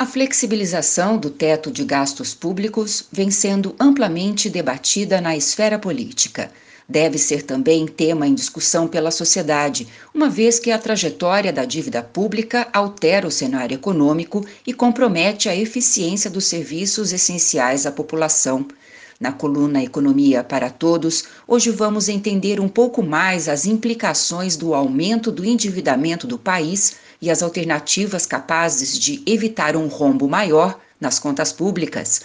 A flexibilização do teto de gastos públicos vem sendo amplamente debatida na esfera política. Deve ser também tema em discussão pela sociedade, uma vez que a trajetória da dívida pública altera o cenário econômico e compromete a eficiência dos serviços essenciais à população. Na coluna Economia para Todos, hoje vamos entender um pouco mais as implicações do aumento do endividamento do país e as alternativas capazes de evitar um rombo maior nas contas públicas.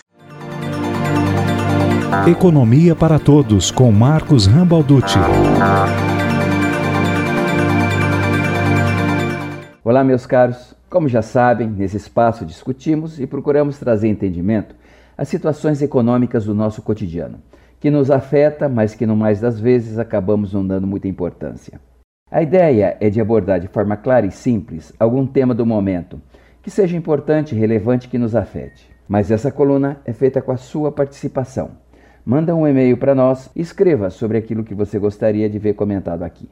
Economia para Todos, com Marcos Rambalducci. Olá, meus caros. Como já sabem, nesse espaço discutimos e procuramos trazer entendimento às situações econômicas do nosso cotidiano, que nos afeta, mas que no mais das vezes acabamos não dando muita importância. A ideia é de abordar de forma clara e simples algum tema do momento que seja importante e relevante que nos afete. Mas essa coluna é feita com a sua participação. Manda um e-mail para nós e escreva sobre aquilo que você gostaria de ver comentado aqui.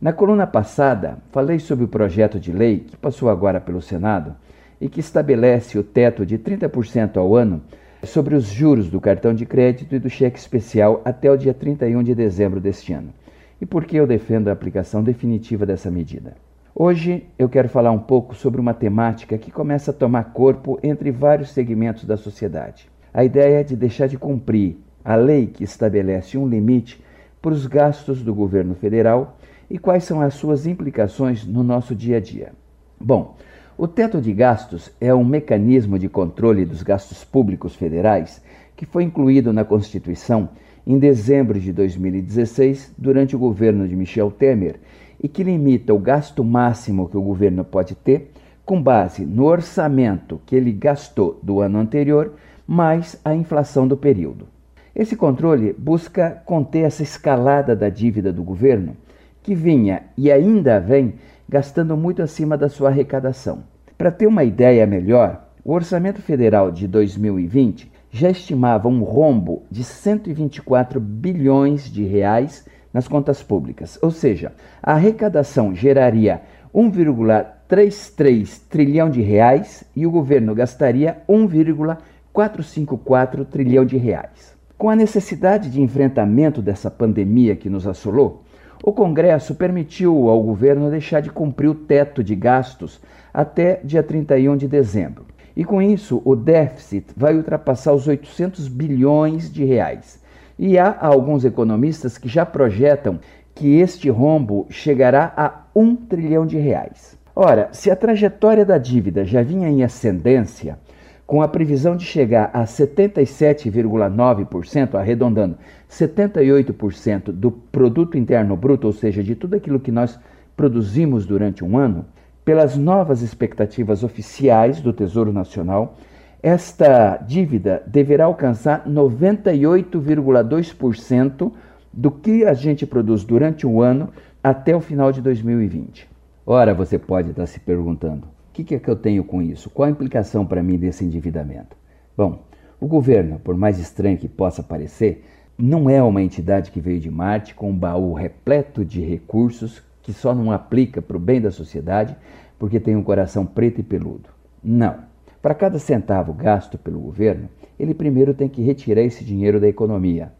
Na coluna passada, falei sobre o projeto de lei que passou agora pelo Senado e que estabelece o teto de 30% ao ano sobre os juros do cartão de crédito e do cheque especial até o dia 31 de dezembro deste ano e por que eu defendo a aplicação definitiva dessa medida. Hoje eu quero falar um pouco sobre uma temática que começa a tomar corpo entre vários segmentos da sociedade. A ideia é de deixar de cumprir a lei que estabelece um limite para os gastos do governo federal e quais são as suas implicações no nosso dia a dia. Bom, o teto de gastos é um mecanismo de controle dos gastos públicos federais que foi incluído na Constituição em dezembro de 2016, durante o governo de Michel Temer, e que limita o gasto máximo que o governo pode ter com base no orçamento que ele gastou do ano anterior, mais a inflação do período. Esse controle busca conter essa escalada da dívida do governo, que vinha e ainda vem gastando muito acima da sua arrecadação. Para ter uma ideia melhor, o orçamento federal de 2020 já estimava um rombo de 124 bilhões de reais nas contas públicas, ou seja, a arrecadação geraria 1,33 trilhão de reais e o governo gastaria 1,454 trilhão de reais. Com a necessidade de enfrentamento dessa pandemia que nos assolou, o Congresso permitiu ao governo deixar de cumprir o teto de gastos até dia 31 de dezembro. E com isso, o déficit vai ultrapassar os 800 bilhões de reais. E há alguns economistas que já projetam que este rombo chegará a 1 trilhão de reais. Ora, se a trajetória da dívida já vinha em ascendência, com a previsão de chegar a 77,9%, arredondando 78% do produto interno bruto, ou seja, de tudo aquilo que nós produzimos durante um ano, pelas novas expectativas oficiais do Tesouro Nacional, esta dívida deverá alcançar 98,2% do que a gente produz durante o ano até o final de 2020. Ora, você pode estar se perguntando: o que é que eu tenho com isso? Qual a implicação para mim desse endividamento? Bom, o governo, por mais estranho que possa parecer, não é uma entidade que veio de Marte com um baú repleto de recursos que só não aplica para o bem da sociedade porque tem um coração preto e peludo. Não. Para cada centavo gasto pelo governo, ele primeiro tem que retirar esse dinheiro da economia.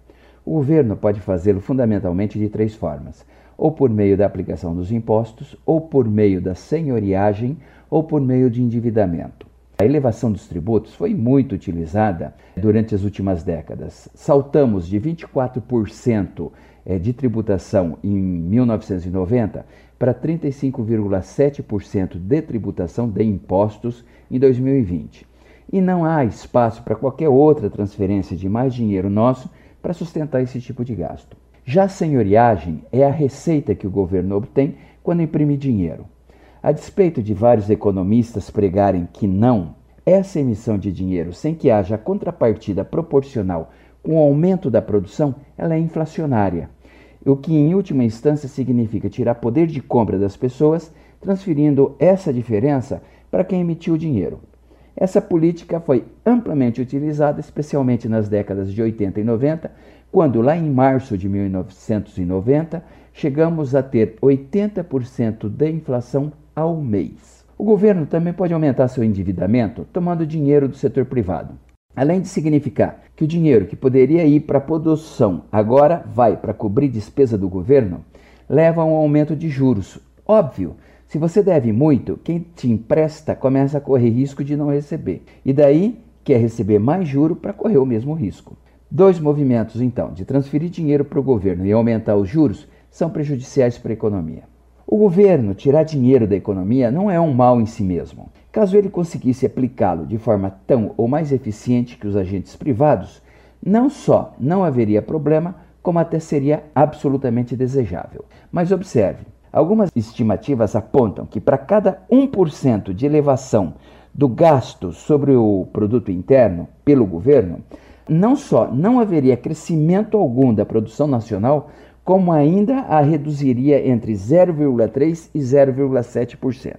O governo pode fazê-lo fundamentalmente de três formas: ou por meio da aplicação dos impostos, ou por meio da senhoriagem, ou por meio de endividamento. A elevação dos tributos foi muito utilizada durante as últimas décadas. Saltamos de 24% eh, de tributação em 1990 para 35,7% de tributação de impostos em 2020. E não há espaço para qualquer outra transferência de mais dinheiro nosso para sustentar esse tipo de gasto. Já a senhoriagem é a receita que o governo obtém quando imprime dinheiro. A despeito de vários economistas pregarem que não, essa emissão de dinheiro sem que haja contrapartida proporcional com o aumento da produção, ela é inflacionária, o que em última instância significa tirar poder de compra das pessoas, transferindo essa diferença para quem emitiu o dinheiro. Essa política foi amplamente utilizada, especialmente nas décadas de 80 e 90, quando lá em março de 1990 chegamos a ter 80% de inflação ao mês. O governo também pode aumentar seu endividamento tomando dinheiro do setor privado. Além de significar que o dinheiro que poderia ir para a produção agora vai para cobrir despesa do governo, leva a um aumento de juros. Óbvio, se você deve muito, quem te empresta começa a correr risco de não receber. E daí quer receber mais juro para correr o mesmo risco. Dois movimentos, então, de transferir dinheiro para o governo e aumentar os juros, são prejudiciais para a economia. O governo tirar dinheiro da economia não é um mal em si mesmo. Caso ele conseguisse aplicá-lo de forma tão ou mais eficiente que os agentes privados, não só não haveria problema, como até seria absolutamente desejável. Mas observe, algumas estimativas apontam que para cada 1% de elevação do gasto sobre o produto interno pelo governo, não só não haveria crescimento algum da produção nacional, como ainda a reduziria entre 0,3% e 0,7%.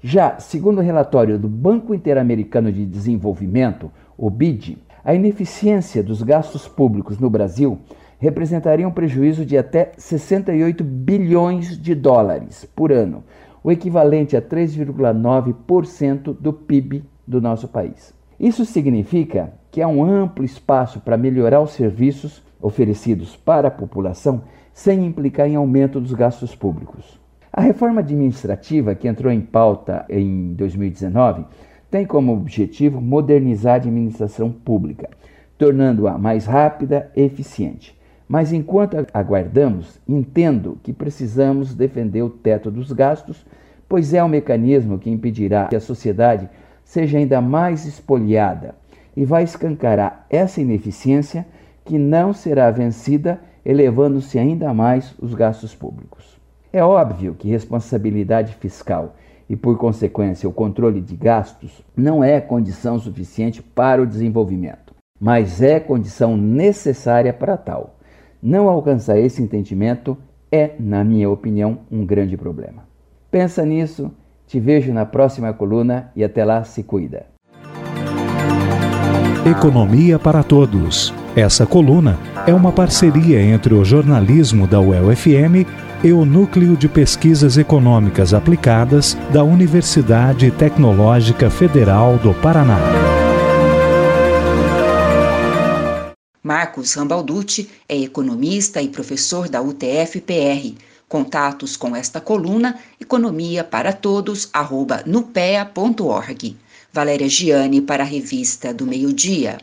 Já, segundo o relatório do Banco Interamericano de Desenvolvimento, o BID, a ineficiência dos gastos públicos no Brasil representaria um prejuízo de até 68 bilhões de dólares por ano, o equivalente a 3,9% do PIB do nosso país. Isso significa que há um amplo espaço para melhorar os serviços oferecidos para a população sem implicar em aumento dos gastos públicos. A reforma administrativa, que entrou em pauta em 2019, tem como objetivo modernizar a administração pública, tornando-a mais rápida e eficiente. Mas enquanto aguardamos, entendo que precisamos defender o teto dos gastos, pois é um mecanismo que impedirá que a sociedade seja ainda mais espoliada e vai escancarar essa ineficiência que não será vencida, elevando-se ainda mais os gastos públicos. É óbvio que responsabilidade fiscal e, por consequência, o controle de gastos não é condição suficiente para o desenvolvimento, mas é condição necessária para tal. Não alcançar esse entendimento é, na minha opinião, um grande problema. Pensa nisso, te vejo na próxima coluna e até lá se cuida. Economia para Todos. Essa coluna é uma parceria entre o jornalismo da UEL-FM e o Núcleo de Pesquisas Econômicas Aplicadas da Universidade Tecnológica Federal do Paraná. Marcos Rambalducci é economista e professor da UTF-PR. Contatos com esta coluna, economia para todos, arroba nupea.org. Valéria Giani para a revista do Meio Dia.